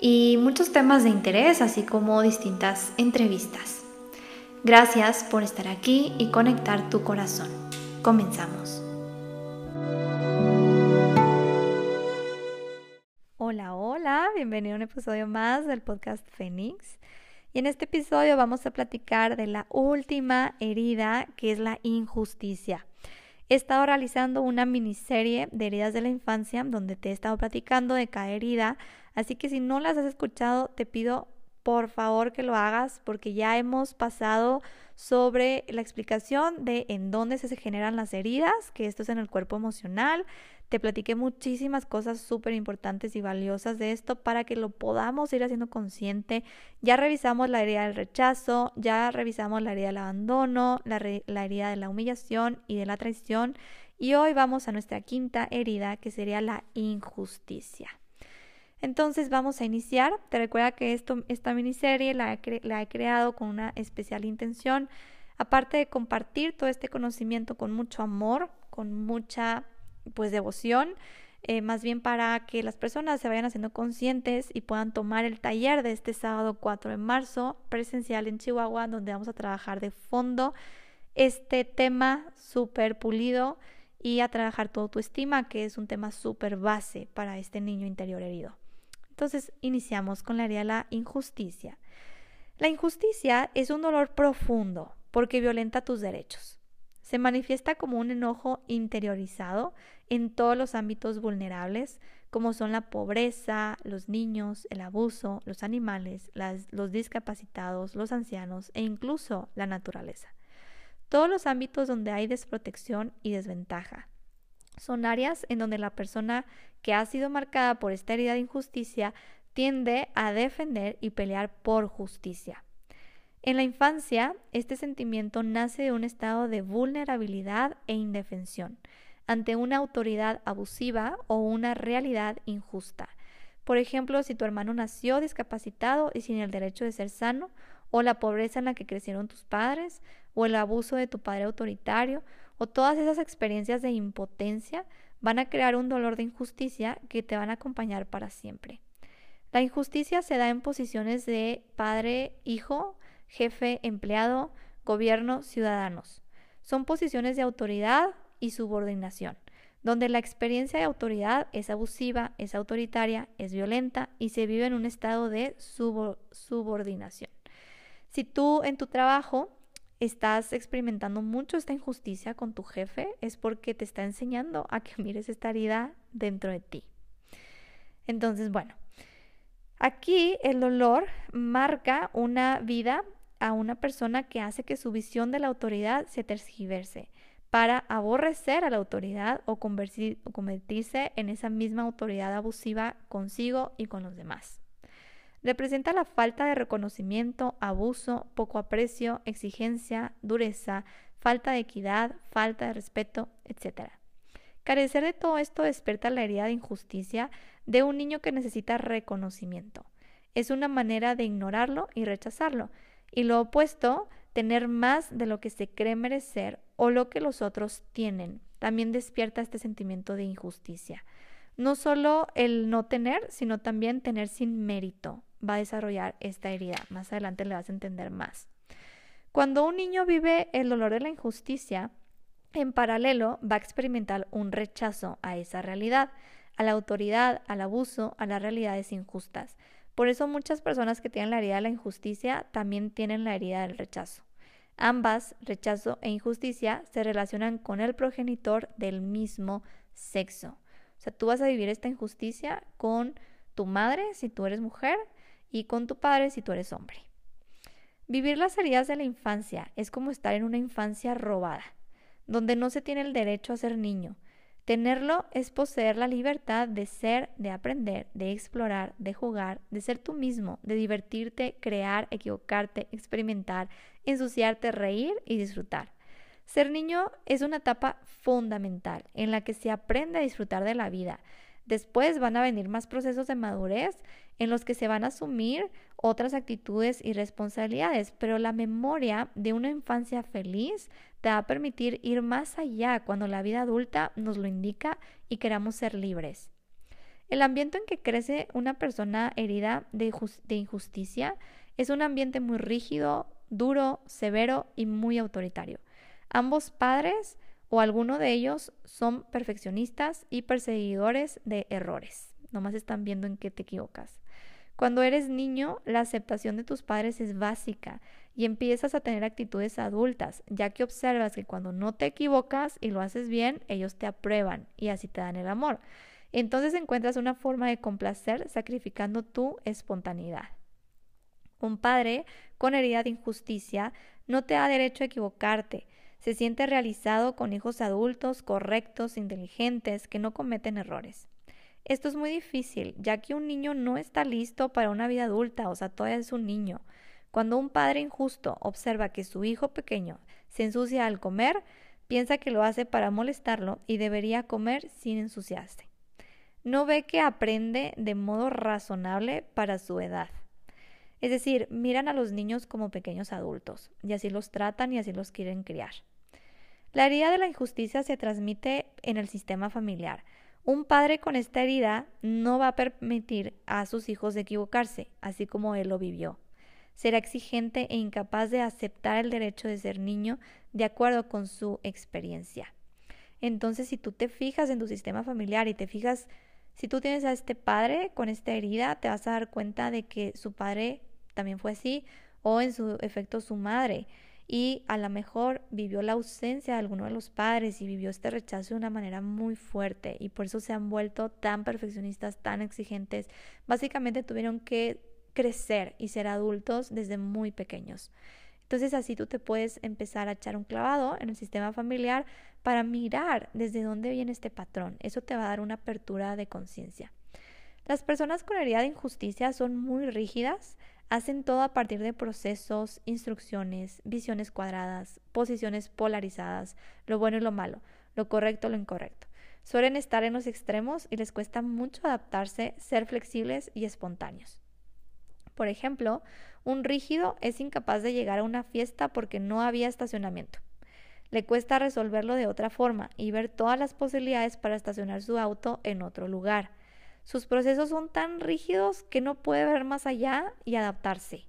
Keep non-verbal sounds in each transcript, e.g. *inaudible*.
y muchos temas de interés, así como distintas entrevistas. Gracias por estar aquí y conectar tu corazón. Comenzamos. Hola, hola, bienvenido a un episodio más del podcast Fénix. Y en este episodio vamos a platicar de la última herida que es la injusticia. He estado realizando una miniserie de heridas de la infancia donde te he estado platicando de cada herida, así que si no las has escuchado, te pido por favor que lo hagas porque ya hemos pasado sobre la explicación de en dónde se generan las heridas, que esto es en el cuerpo emocional, te platiqué muchísimas cosas súper importantes y valiosas de esto para que lo podamos ir haciendo consciente. Ya revisamos la herida del rechazo, ya revisamos la herida del abandono, la, la herida de la humillación y de la traición. Y hoy vamos a nuestra quinta herida, que sería la injusticia. Entonces vamos a iniciar. Te recuerda que esto, esta miniserie la la he creado con una especial intención, aparte de compartir todo este conocimiento con mucho amor, con mucha pues devoción, eh, más bien para que las personas se vayan haciendo conscientes y puedan tomar el taller de este sábado 4 de marzo presencial en Chihuahua, donde vamos a trabajar de fondo este tema súper pulido y a trabajar tu autoestima, que es un tema súper base para este niño interior herido. Entonces, iniciamos con la área de la injusticia. La injusticia es un dolor profundo porque violenta tus derechos. Se manifiesta como un enojo interiorizado en todos los ámbitos vulnerables, como son la pobreza, los niños, el abuso, los animales, los discapacitados, los ancianos e incluso la naturaleza. Todos los ámbitos donde hay desprotección y desventaja. Son áreas en donde la persona que ha sido marcada por esta herida de injusticia tiende a defender y pelear por justicia. En la infancia, este sentimiento nace de un estado de vulnerabilidad e indefensión ante una autoridad abusiva o una realidad injusta. Por ejemplo, si tu hermano nació discapacitado y sin el derecho de ser sano, o la pobreza en la que crecieron tus padres, o el abuso de tu padre autoritario, o todas esas experiencias de impotencia van a crear un dolor de injusticia que te van a acompañar para siempre. La injusticia se da en posiciones de padre-hijo, jefe, empleado, gobierno, ciudadanos. Son posiciones de autoridad y subordinación, donde la experiencia de autoridad es abusiva, es autoritaria, es violenta y se vive en un estado de subordinación. Si tú en tu trabajo estás experimentando mucho esta injusticia con tu jefe, es porque te está enseñando a que *laughs* mires esta herida dentro de ti. Entonces, bueno, aquí el dolor marca una vida a una persona que hace que su visión de la autoridad se tergiverse para aborrecer a la autoridad o, convertirse en esa misma autoridad abusiva consigo y con los demás. Representa la falta de reconocimiento, abuso, poco aprecio, exigencia, dureza, falta de equidad, falta de respeto, etc. Carecer de todo esto despierta la herida de injusticia de un niño que necesita reconocimiento. Es una manera de ignorarlo y rechazarlo, y lo opuesto, tener más de lo que se cree merecer o lo que los otros tienen. También despierta este sentimiento de injusticia. No solo el no tener, sino también tener sin mérito va a desarrollar esta herida. Más adelante le vas a entender más. Cuando un niño vive el dolor de la injusticia, en paralelo va a experimentar un rechazo a esa realidad, a la autoridad, al abuso, a las realidades injustas. Por eso muchas personas que tienen la herida de la injusticia también tienen la herida del rechazo. Ambas, rechazo e injusticia, se relacionan con el progenitor del mismo sexo. O sea, tú vas a vivir esta injusticia con tu madre si tú eres mujer y con tu padre si tú eres hombre. Vivir las heridas de la infancia es como estar en una infancia robada, donde no se tiene el derecho a ser niño. Tenerlo es poseer la libertad de ser, de aprender, de explorar, de jugar, de ser tú mismo, de divertirte, crear, equivocarte, experimentar, ensuciarte, reír y disfrutar. Ser niño es una etapa fundamental en la que se aprende a disfrutar de la vida. Después van a venir más procesos de madurez en los que se van a asumir otras actitudes y responsabilidades, pero la memoria de una infancia feliz te va a permitir ir más allá cuando la vida adulta nos lo indica y queramos ser libres. El ambiente en que crece una persona herida de, injusticia es un ambiente muy rígido, duro, severo y muy autoritario. Ambos padres o alguno de ellos son perfeccionistas y perseguidores de errores. Nomás están viendo en qué te equivocas. Cuando eres niño, la aceptación de tus padres es básica y empiezas a tener actitudes adultas, ya que observas que cuando no te equivocas y lo haces bien, ellos te aprueban y así te dan el amor. Entonces encuentras una forma de complacer sacrificando tu espontaneidad. Un padre con herida de injusticia no te da derecho a equivocarte. Se siente realizado con hijos adultos, correctos, inteligentes, que no cometen errores. Esto es muy difícil, ya que un niño no está listo para una vida adulta, o sea, todavía es un niño. Cuando un padre injusto observa que su hijo pequeño se ensucia al comer, piensa que lo hace para molestarlo y debería comer sin ensuciarse. No ve que aprende de modo razonable para su edad. Es decir, miran a los niños como pequeños adultos, y así los tratan y así los quieren criar. La herida de la injusticia se transmite en el sistema familiar, un padre con esta herida no va a permitir a sus hijos equivocarse, así como él lo vivió. Será exigente e incapaz de aceptar el derecho de ser niño de acuerdo con su experiencia. Entonces, si tú te fijas en tu sistema familiar y te fijas, si tú tienes a este padre con esta herida, te vas a dar cuenta de que su padre también fue así o en su efecto su madre y a lo mejor vivió la ausencia de alguno de los padres y vivió este rechazo de una manera muy fuerte y por eso se han vuelto tan perfeccionistas, tan exigentes. Básicamente tuvieron que crecer y ser adultos desde muy pequeños. Entonces así tú te puedes empezar a echar un clavado en el sistema familiar para mirar desde dónde viene este patrón. Eso te va a dar una apertura de conciencia. Las personas con herida de injusticia son muy rígidas, Hacen todo a partir de procesos, instrucciones, visiones cuadradas, posiciones polarizadas, lo bueno y lo malo, lo correcto, lo incorrecto. Suelen estar en los extremos y les cuesta mucho adaptarse, ser flexibles y espontáneos. Por ejemplo, un rígido es incapaz de llegar a una fiesta porque no había estacionamiento. Le cuesta resolverlo de otra forma y ver todas las posibilidades para estacionar su auto en otro lugar. Sus procesos son tan rígidos que no puede ver más allá y adaptarse.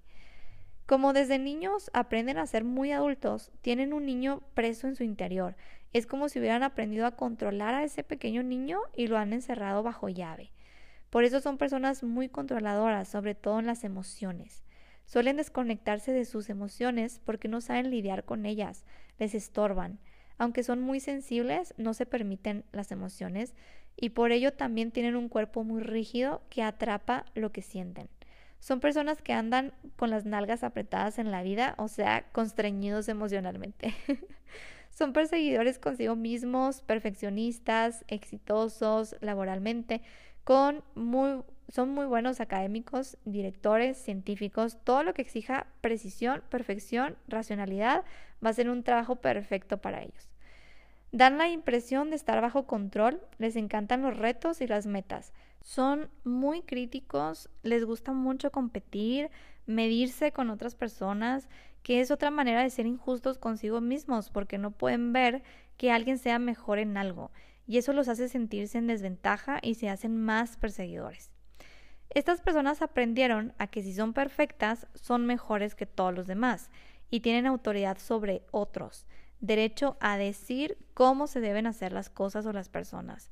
Como desde niños aprenden a ser muy adultos, tienen un niño preso en su interior. Es como si hubieran aprendido a controlar a ese pequeño niño y lo han encerrado bajo llave. Por eso son personas muy controladoras, sobre todo en las emociones. Suelen desconectarse de sus emociones porque no saben lidiar con ellas, les estorban. Aunque son muy sensibles, no se permiten las emociones, y por ello también tienen un cuerpo muy rígido que atrapa lo que sienten. Son personas que andan con las nalgas apretadas en la vida, o sea, constreñidos emocionalmente. *laughs* Son perseguidores consigo mismos, perfeccionistas, exitosos laboralmente, con muy, son muy buenos académicos, directores, científicos, todo lo que exija precisión, perfección, racionalidad, va a ser un trabajo perfecto para ellos. Dan la impresión de estar bajo control, les encantan los retos y las metas. Son muy críticos, les gusta mucho competir, medirse con otras personas, que es otra manera de ser injustos consigo mismos, porque no pueden ver que alguien sea mejor en algo, y eso los hace sentirse en desventaja y se hacen más perseguidores. Estas personas aprendieron a que si son perfectas, son mejores que todos los demás, y tienen autoridad sobre otros derecho a decir cómo se deben hacer las cosas o las personas.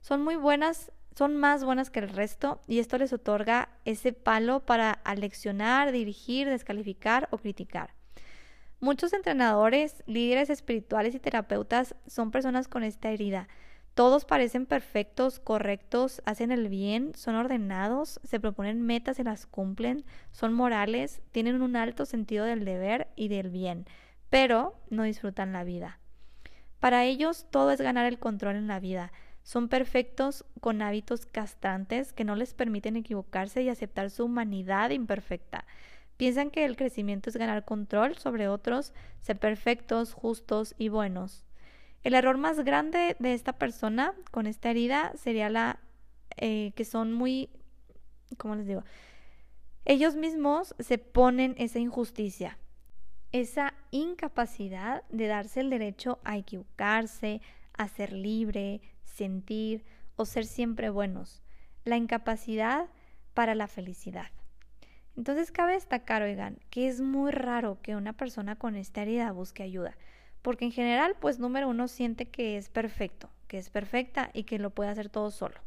Son muy buenas, son más buenas que el resto y esto les otorga ese palo para aleccionar, dirigir, descalificar o criticar. Muchos entrenadores, líderes espirituales y terapeutas son personas con esta herida. Todos parecen perfectos, correctos, hacen el bien, son ordenados, se proponen metas y las cumplen, son morales, tienen un alto sentido del deber y del bien pero no disfrutan la vida. Para ellos todo es ganar el control en la vida. Son perfectos con hábitos castrantes que no les permiten equivocarse y aceptar su humanidad imperfecta. Piensan que el crecimiento es ganar control sobre otros, ser perfectos, justos y buenos. El error más grande de esta persona con esta herida sería la eh, que son muy, ¿cómo les digo? Ellos mismos se ponen esa injusticia, esa incapacidad de darse el derecho a equivocarse, a ser libre, sentir o ser siempre buenos. La incapacidad para la felicidad. Entonces cabe destacar, oigan, que es muy raro que una persona con esta herida busque ayuda, porque en general, pues número uno siente que es perfecto, que es perfecta y que lo puede hacer todo solo.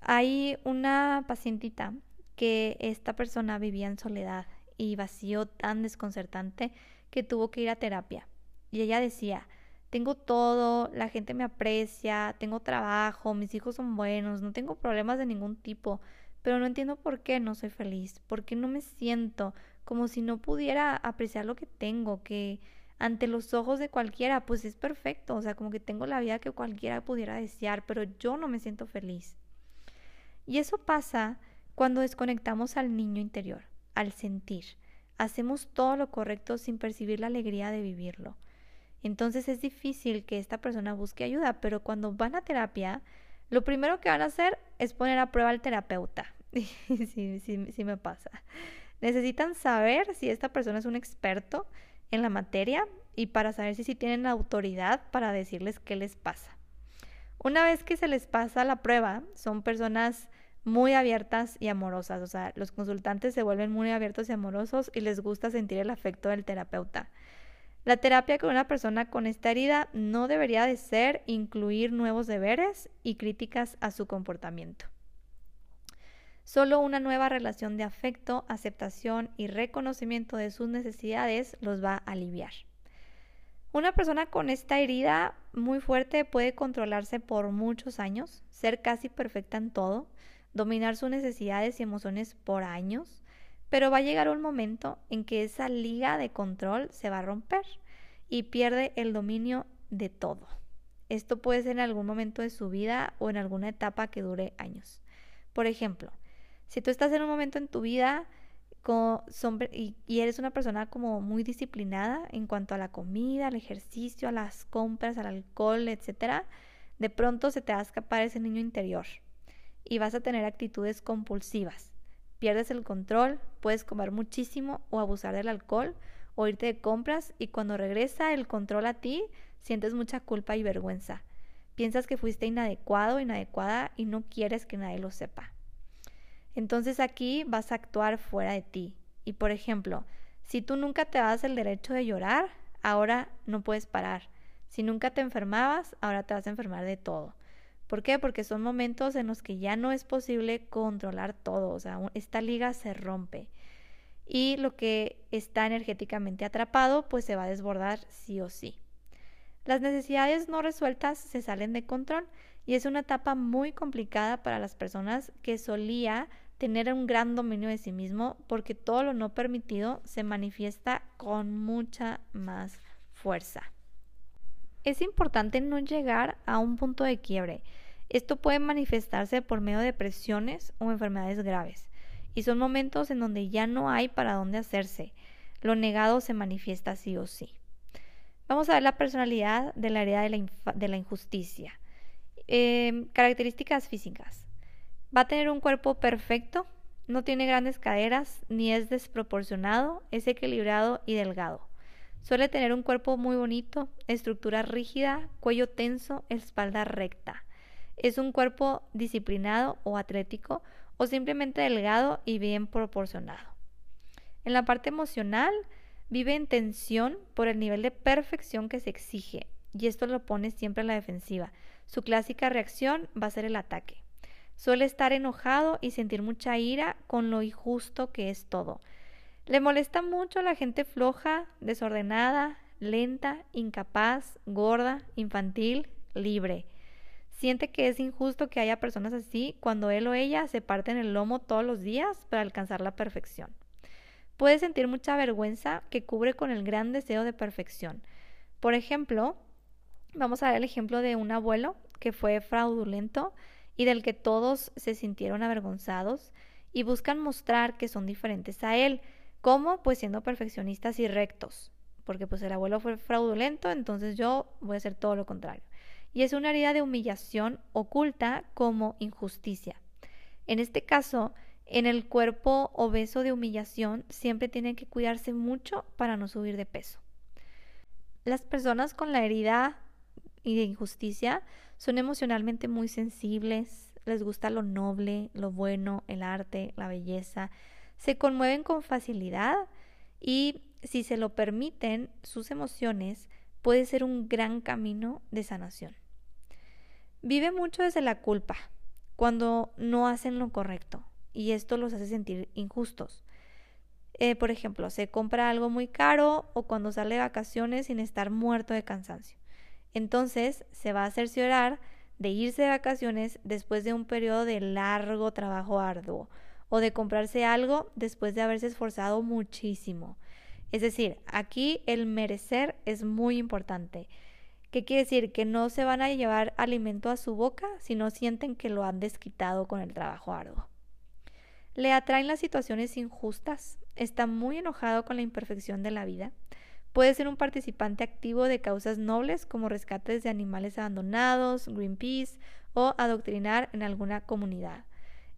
Hay una pacientita que esta persona vivía en soledad y vacío tan desconcertante que tuvo que ir a terapia. Y ella decía, tengo todo, la gente me aprecia, tengo trabajo, mis hijos son buenos, no tengo problemas de ningún tipo, pero no entiendo por qué no soy feliz, por qué no me siento como si no pudiera apreciar lo que tengo, que ante los ojos de cualquiera pues es perfecto, o sea, como que tengo la vida que cualquiera pudiera desear, pero yo no me siento feliz. Y eso pasa cuando desconectamos al niño interior, al sentir. Hacemos todo lo correcto sin percibir la alegría de vivirlo. Entonces es difícil que esta persona busque ayuda, pero cuando van a terapia, lo primero que van a hacer es poner a prueba al terapeuta. *laughs* sí, me pasa. Necesitan saber si esta persona es un experto en la materia y para saber si tienen autoridad para decirles qué les pasa. Una vez que se les pasa la prueba, son personas muy abiertas y amorosas. O sea, los consultantes se vuelven muy abiertos y amorosos y les gusta sentir el afecto del terapeuta. La terapia con una persona con esta herida no debería de ser incluir nuevos deberes y críticas a su comportamiento. Solo una nueva relación de afecto, aceptación y reconocimiento de sus necesidades los va a aliviar. Una persona con esta herida muy fuerte puede controlarse por muchos años, ser casi perfecta en todo, dominar sus necesidades y emociones por años, pero va a llegar un momento en que esa liga de control se va a romper y pierde el dominio de todo. Esto puede ser en algún momento de su vida o en alguna etapa que dure años. Por ejemplo, si tú estás en un momento en tu vida y, eres una persona como muy disciplinada en cuanto a la comida, al ejercicio, a las compras, al alcohol, etc., de pronto se te va a escapar ese niño interior y vas a tener actitudes compulsivas pierdes el control, puedes comer muchísimo o abusar del alcohol o irte de compras y cuando regresa el control a ti, sientes mucha culpa y vergüenza. Piensas que fuiste inadecuado, inadecuada y no quieres que nadie lo sepa. Entonces aquí vas a actuar fuera de ti. Y por ejemplo, si tú nunca te das el derecho de llorar, ahora no puedes parar. Si nunca te enfermabas, ahora te vas a enfermar de todo. ¿Por qué? Porque son momentos en los que ya no es posible controlar todo, o sea, esta liga se rompe. Y lo que está energéticamente atrapado, pues se va a desbordar sí o sí. Las necesidades no resueltas se salen de control y es una etapa muy complicada para las personas que solía tener un gran dominio de sí mismo porque todo lo no permitido se manifiesta con mucha más fuerza. Es importante no llegar a un punto de quiebre esto puede manifestarse por medio de presiones o enfermedades graves, y son momentos en donde ya no hay para dónde hacerse. Lo negado se manifiesta sí o sí. Vamos a ver la personalidad de la herida de la, injusticia. Em, características físicas. Va a tener un cuerpo perfecto, no tiene grandes caderas, ni es desproporcionado, es equilibrado y delgado. Suele tener un cuerpo muy bonito, estructura rígida, cuello tenso, espalda recta. ¿Es un cuerpo disciplinado o atlético o simplemente delgado y bien proporcionado? En la parte emocional, vive en tensión por el nivel de perfección que se exige y esto lo pone siempre en la defensiva. Su clásica reacción va a ser el ataque. Suele estar enojado y sentir mucha ira con lo injusto que es todo. Le molesta mucho la gente floja, desordenada, lenta, incapaz, gorda, infantil, libre. Siente que es injusto que haya personas así cuando él o ella se parten el lomo todos los días para alcanzar la perfección. Puede sentir mucha vergüenza que cubre con el gran deseo de perfección. Por ejemplo, vamos a ver el ejemplo de un abuelo que fue fraudulento y del que todos se sintieron avergonzados y buscan mostrar que son diferentes a él. ¿Cómo? Pues siendo perfeccionistas y rectos. Porque pues el abuelo fue fraudulento, entonces yo voy a hacer todo lo contrario. Y es una herida de humillación oculta como injusticia. En este caso, en el cuerpo obeso de humillación siempre tienen que cuidarse mucho para no subir de peso. Las personas con la herida y de injusticia son emocionalmente muy sensibles, les gusta lo noble, lo bueno, el arte, la belleza, se conmueven con facilidad y si se lo permiten, sus emociones puede ser un gran camino de sanación. Vive mucho desde la culpa, cuando no hacen lo correcto, y esto los hace sentir injustos. Eh, por ejemplo, se compra algo muy caro o cuando sale de vacaciones sin estar muerto de cansancio. Entonces se va a cerciorar de irse de vacaciones después de un periodo de largo trabajo arduo o de comprarse algo después de haberse esforzado muchísimo. Es decir, aquí el merecer es muy importante. ¿Qué quiere decir? Que no se van a llevar alimento a su boca si no sienten que lo han desquitado con el trabajo arduo. Le atraen las situaciones injustas, está muy enojado con la imperfección de la vida, Puede ser un participante activo de causas nobles como rescates de animales abandonados, Greenpeace o adoctrinar en alguna comunidad.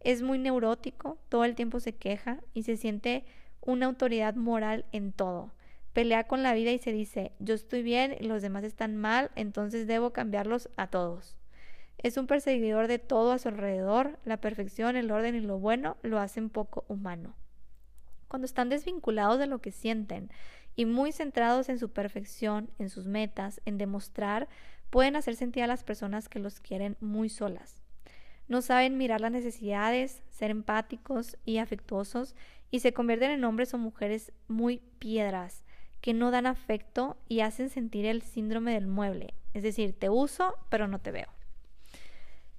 Es muy neurótico, todo el tiempo se queja y se siente una autoridad moral en todo. Pelea con la vida y se dice, yo estoy bien y los demás están mal, entonces debo cambiarlos a todos. Es un perseguidor de todo a su alrededor, la perfección, el orden y lo bueno lo hacen poco humano. Cuando están desvinculados de lo que sienten y muy centrados en su perfección, en sus metas, en demostrar, pueden hacer sentir a las personas que los quieren muy solas. No saben mirar las necesidades, ser empáticos y afectuosos y se convierten en hombres o mujeres muy piedras, que no dan afecto y hacen sentir el síndrome del mueble, es decir, te uso pero no te veo.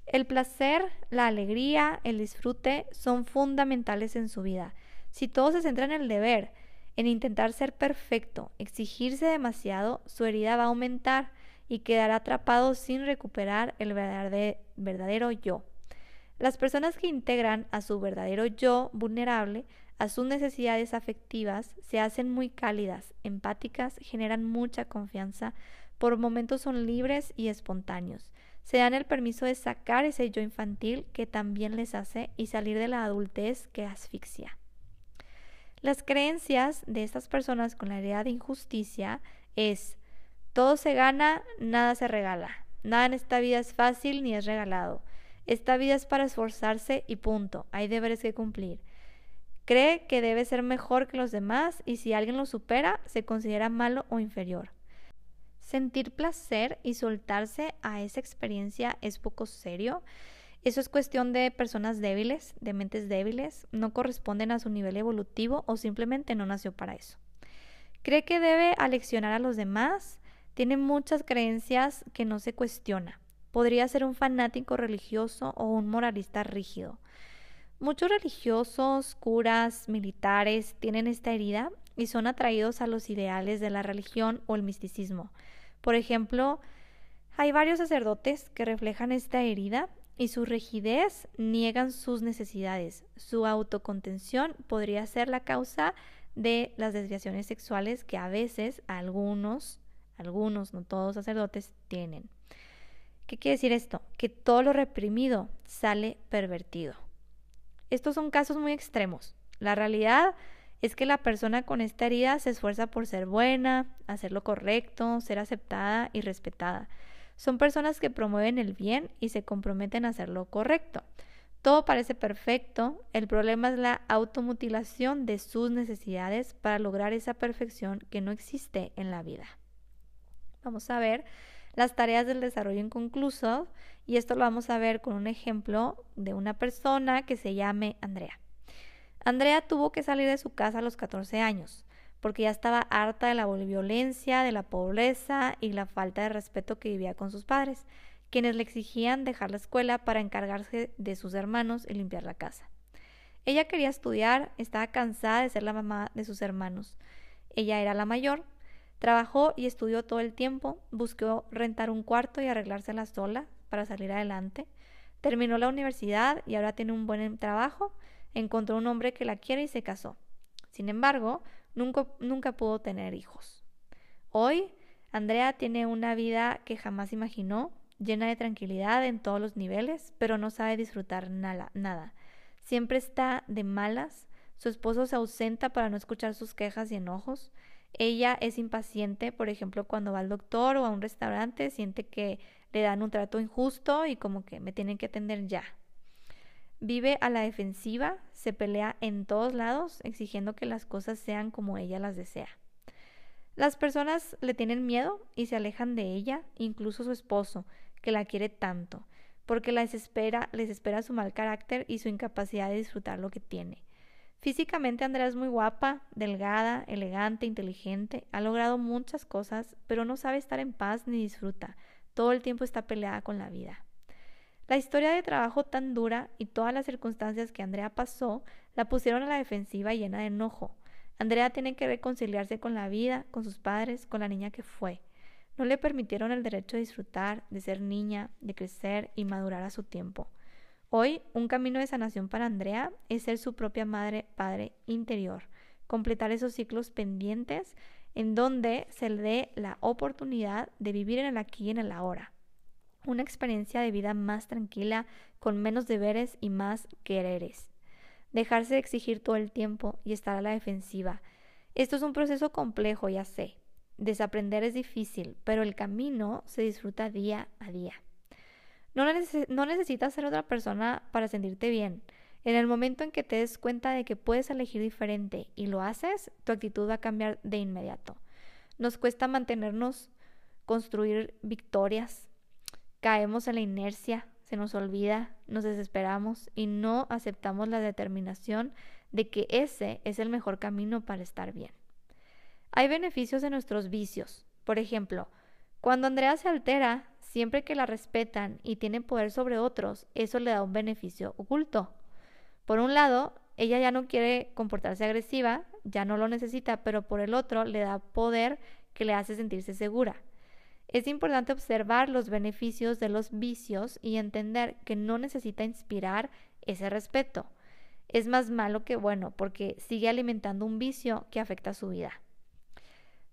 El placer, la alegría, el disfrute son fundamentales en su vida. Si todo se centra en el deber, en intentar ser perfecto, exigirse demasiado, su herida va a aumentar y quedará atrapado sin recuperar el verdadero yo. Las personas que integran a su verdadero yo vulnerable, a sus necesidades afectivas, se hacen muy cálidas, empáticas, generan mucha confianza, por momentos son libres y espontáneos. Se dan el permiso de sacar ese yo infantil que también les hace y salir de la adultez que asfixia. Las creencias de estas personas con la idea de injusticia es todo se gana, nada se regala. Nada en esta vida es fácil ni es regalado. Esta vida es para esforzarse y punto. Hay deberes que cumplir. Cree que debe ser mejor que los demás y si alguien lo supera, se considera malo o inferior. Sentir placer y soltarse a esa experiencia es poco serio eso es cuestión de personas débiles, de mentes débiles, no corresponden a su nivel evolutivo o simplemente no nació para eso. Cree que debe aleccionar a los demás, tiene muchas creencias que no se cuestiona. Podría ser un fanático religioso o un moralista rígido. Muchos religiosos, curas, militares tienen esta herida y son atraídos a los ideales de la religión o el misticismo. Por ejemplo, hay varios sacerdotes que reflejan esta herida y su rigidez niegan sus necesidades. Su autocontención podría ser la causa de las desviaciones sexuales que a veces algunos, algunos, no todos sacerdotes, tienen. ¿Qué quiere decir esto? Que todo lo reprimido sale pervertido. Estos son casos muy extremos. La realidad es que la persona con esta herida se esfuerza por ser buena, hacer lo correcto, ser aceptada y respetada. Son personas que promueven el bien y se comprometen a hacer lo correcto. Todo parece perfecto, el problema es la automutilación de sus necesidades para lograr esa perfección que no existe en la vida. Vamos a ver las tareas del desarrollo inconcluso y esto lo vamos a ver con un ejemplo de una persona que se llame Andrea. Andrea tuvo que salir de su casa a los 14 años porque ya estaba harta de la violencia, de la pobreza y la falta de respeto que vivía con sus padres, quienes le exigían dejar la escuela para encargarse de sus hermanos y limpiar la casa. Ella quería estudiar, estaba cansada de ser la mamá de sus hermanos. Ella era la mayor, trabajó y estudió todo el tiempo, buscó rentar un cuarto y arreglársela sola para salir adelante. Terminó la universidad y ahora tiene un buen trabajo. Encontró un hombre que la quiere y se casó. Sin embargo, nunca, nunca pudo tener hijos. Hoy, Andrea tiene una vida que jamás imaginó, llena de tranquilidad en todos los niveles, pero no sabe disfrutar nada. nada. Siempre está de malas, su esposo se ausenta para no escuchar sus quejas y enojos. Ella es impaciente, por ejemplo, cuando va al doctor o a un restaurante, siente que le dan un trato injusto y como que me tienen que atender ya. Vive a la defensiva, se pelea en todos lados, exigiendo que las cosas sean como ella las desea. Las personas le tienen miedo y se alejan de ella, incluso su esposo, que la quiere tanto, porque les espera, les espera su mal carácter y su incapacidad de disfrutar lo que tiene. Físicamente Andrea es muy guapa, delgada, elegante, inteligente, ha logrado muchas cosas, pero no sabe estar en paz ni disfruta. Todo el tiempo está peleada con la vida. La historia de trabajo tan dura y todas las circunstancias que Andrea pasó la pusieron a la defensiva llena de enojo. Andrea tiene que reconciliarse con la vida, con sus padres, con la niña que fue. No le permitieron el derecho de disfrutar, de ser niña, de crecer y madurar a su tiempo. Hoy, un camino de sanación para Andrea es ser su propia madre, padre interior, completar esos ciclos pendientes en donde se le dé la oportunidad de vivir en el aquí y en el ahora. Una experiencia de vida más tranquila, con menos deberes y más quereres. Dejarse de exigir todo el tiempo y estar a la defensiva. Esto es un proceso complejo, ya sé. Desaprender es difícil, pero el camino se disfruta día a día. No, necesitas ser otra persona para sentirte bien. En el momento en que te des cuenta de que puedes elegir diferente y lo haces, tu actitud va a cambiar de inmediato. Nos cuesta mantenernos, construir victorias, caemos en la inercia, se nos olvida, nos desesperamos y no aceptamos la determinación de que ese es el mejor camino para estar bien. Hay beneficios de nuestros vicios. Por ejemplo, cuando Andrea se altera, siempre que la respetan y tienen poder sobre otros, eso le da un beneficio oculto. Por un lado, ella ya no quiere comportarse agresiva, ya no lo necesita, pero por el otro le da poder que le hace sentirse segura. Es importante observar los beneficios de los vicios y entender que no necesita inspirar ese respeto. Es más malo que bueno porque sigue alimentando un vicio que afecta su vida.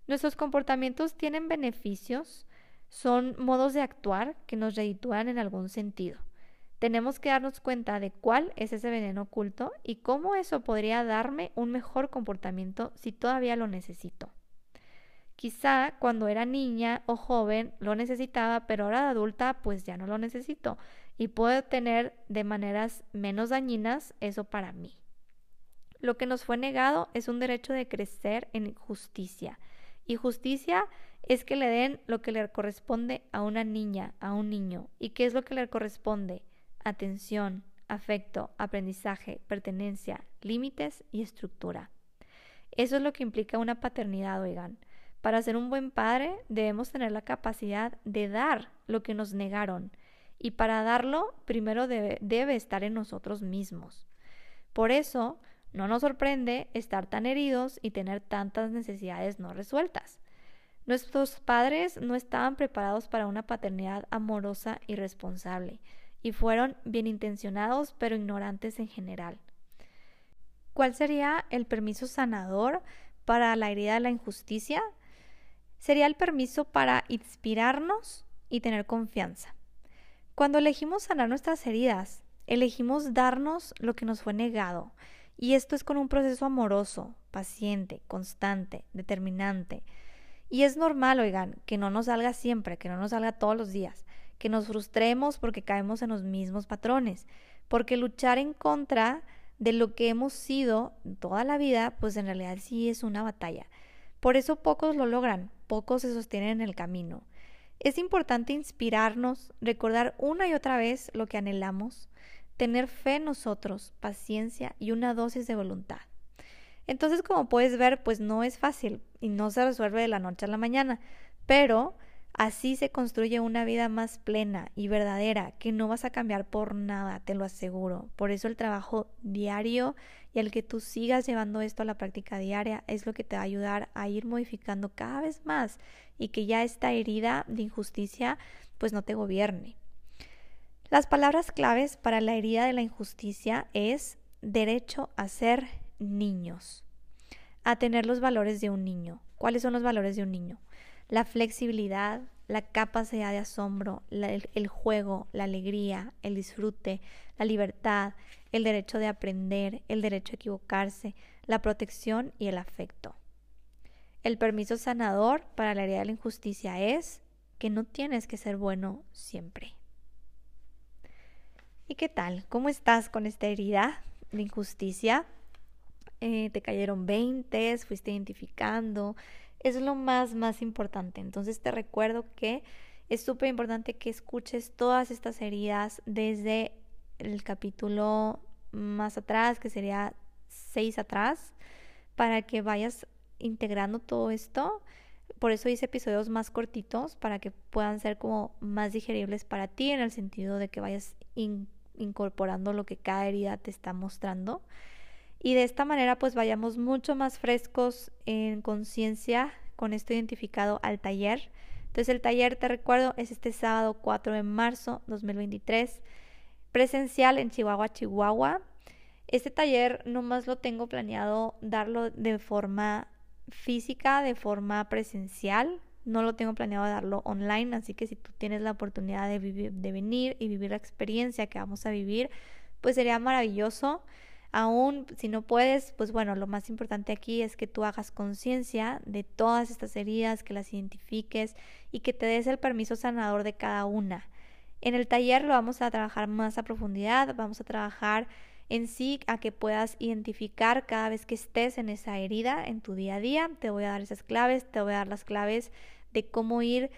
Nuestros comportamientos tienen beneficios son modos de actuar que nos reditúan en algún sentido. Tenemos que darnos cuenta de cuál es ese veneno oculto y cómo eso podría darme un mejor comportamiento si todavía lo necesito. Quizá cuando era niña o joven lo necesitaba, pero ahora de adulta pues ya no lo necesito y puedo tener de maneras menos dañinas eso para mí. Lo que nos fue negado es un derecho de crecer en justicia. Y justicia es que le den lo que le corresponde a una niña, a un niño. ¿Y qué es lo que le corresponde? Atención, afecto, aprendizaje, pertenencia, límites y estructura. Eso es lo que implica una paternidad, oigan. Para ser un buen padre debemos tener la capacidad de dar lo que nos negaron. Y para darlo, primero debe, debe estar en nosotros mismos. Por eso, no nos sorprende estar tan heridos y tener tantas necesidades no resueltas. Nuestros padres no estaban preparados para una paternidad amorosa y responsable, y fueron bien intencionados pero ignorantes en general. ¿Cuál sería el permiso sanador para la herida de la injusticia? Sería el permiso para inspirarnos y tener confianza. Cuando elegimos sanar nuestras heridas, elegimos darnos lo que nos fue negado, y esto es con un proceso amoroso, paciente, constante, determinante, y es normal, oigan, que no nos salga siempre, que no nos salga todos los días, que nos frustremos porque caemos en los mismos patrones, porque luchar en contra de lo que hemos sido toda la vida, pues en realidad sí es una batalla. Por eso pocos lo logran, pocos se sostienen en el camino. Es importante inspirarnos, recordar una y otra vez lo que anhelamos, tener fe en nosotros, paciencia y una dosis de voluntad. Entonces, como puedes ver, pues no es fácil y no se resuelve de la noche a la mañana, pero así se construye una vida más plena y verdadera que no vas a cambiar por nada, te lo aseguro. Por eso el trabajo diario y el que tú sigas llevando esto a la práctica diaria es lo que te va a ayudar a ir modificando cada vez más y que ya esta herida de injusticia pues no te gobierne. Las palabras claves para la herida de la injusticia es derecho a ser niños, a tener los valores de un niño. ¿Cuáles son los valores de un niño? La flexibilidad, la capacidad de asombro, el, juego, la alegría, el disfrute, la libertad, el derecho de aprender, el derecho a equivocarse, la protección y el afecto. El permiso sanador para la herida de la injusticia es que no tienes que ser bueno siempre. ¿Y qué tal? ¿Cómo estás con esta herida de injusticia? Eh, ¿Te cayeron 20? ¿Fuiste identificando? Es lo más, más importante. Entonces te recuerdo que es súper importante que escuches todas estas heridas desde el capítulo más atrás, que sería 6 atrás, para que vayas integrando todo esto. Por eso hice episodios más cortitos para que puedan ser como más digeribles para ti en el sentido de que vayas incorporando lo que cada herida te está mostrando. Y de esta manera pues vayamos mucho más frescos en conciencia con esto identificado al taller. Entonces el taller, te recuerdo, es este sábado 4 de marzo 2023, presencial en Chihuahua, Chihuahua. Este taller nomás lo tengo planeado darlo de forma física, de forma presencial. No lo tengo planeado darlo online, así que si tú tienes la oportunidad de, de venir y vivir la experiencia que vamos a vivir, pues sería maravilloso. Aún si no puedes, pues bueno, lo más importante aquí es que tú hagas conciencia de todas estas heridas, que las identifiques y que te des el permiso sanador de cada una. En el taller lo vamos a trabajar más a profundidad, vamos a trabajar en sí a que puedas identificar cada vez que estés en esa herida en tu día a día. Te voy a dar esas claves, te voy a dar las claves de cómo ir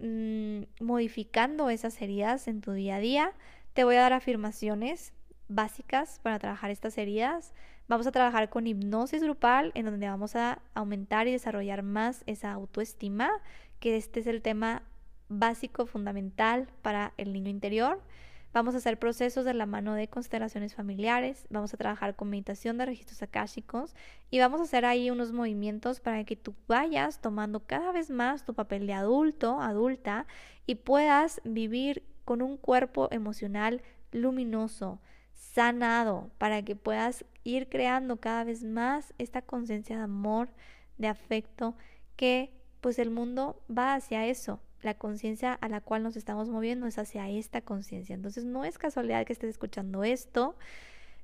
mm, modificando esas heridas en tu día a día. Te voy a dar afirmaciones básicas para trabajar estas heridas. Vamos a trabajar con hipnosis grupal en donde vamos a aumentar y desarrollar más esa autoestima, que este es el tema básico, fundamental para el niño interior. Vamos a hacer procesos de la mano de constelaciones familiares, vamos a trabajar con meditación de registros akáshicos y vamos a hacer ahí unos movimientos para que tú vayas tomando cada vez más tu papel de adulto, adulta y puedas vivir con un cuerpo emocional luminoso, sanado, para que puedas ir creando cada vez más esta conciencia de amor, de afecto, que pues el mundo va hacia eso, la conciencia a la cual nos estamos moviendo es hacia esta conciencia. Entonces no es casualidad que estés escuchando esto.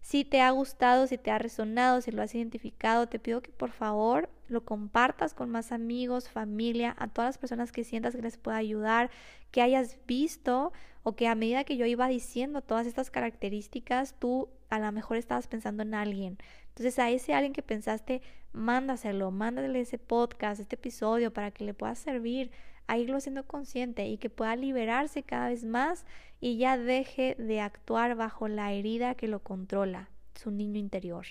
Si te ha gustado, si te ha resonado, si lo has identificado, te pido que por favor lo compartas con más amigos, familia, a todas las personas que sientas que les pueda ayudar, que hayas visto o que a medida que yo iba diciendo todas estas características, tú a lo mejor estabas pensando en alguien. Entonces a ese alguien que pensaste, mándaselo, mándale ese podcast, este episodio para que le pueda servir a irlo siendo consciente y que pueda liberarse cada vez más y ya deje de actuar bajo la herida que lo controla, su niño interior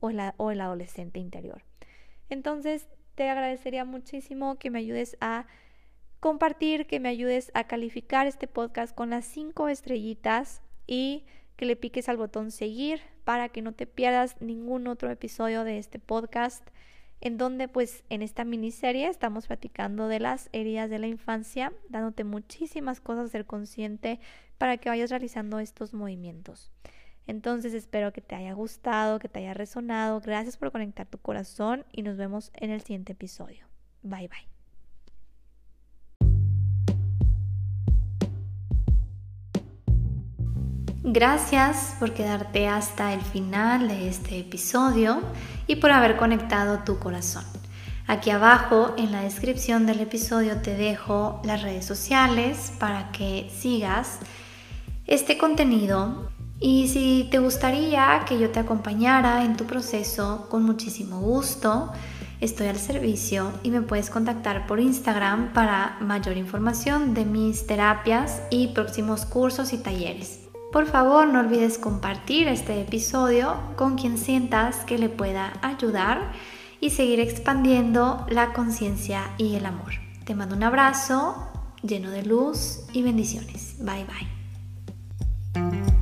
o, el adolescente interior. Entonces, te agradecería muchísimo que me ayudes a compartir, que me ayudes a calificar este podcast con las cinco estrellitas y que le piques al botón seguir para que no te pierdas ningún otro episodio de este podcast en donde pues en esta miniserie estamos platicando de las heridas de la infancia, dándote muchísimas cosas ser consciente para que vayas realizando estos movimientos. Entonces espero que te haya gustado, que te haya resonado. Gracias por conectar tu corazón y nos vemos en el siguiente episodio. Bye bye. Gracias por quedarte hasta el final de este episodio y por haber conectado tu corazón. Aquí abajo en la descripción del episodio te dejo las redes sociales para que sigas este contenido y si te gustaría que yo te acompañara en tu proceso, con muchísimo gusto, estoy al servicio y me puedes contactar por Instagram para mayor información de mis terapias y próximos cursos y talleres. Por favor, no olvides compartir este episodio con quien sientas que le pueda ayudar y seguir expandiendo la conciencia y el amor. Te mando un abrazo lleno de luz y bendiciones. Bye bye.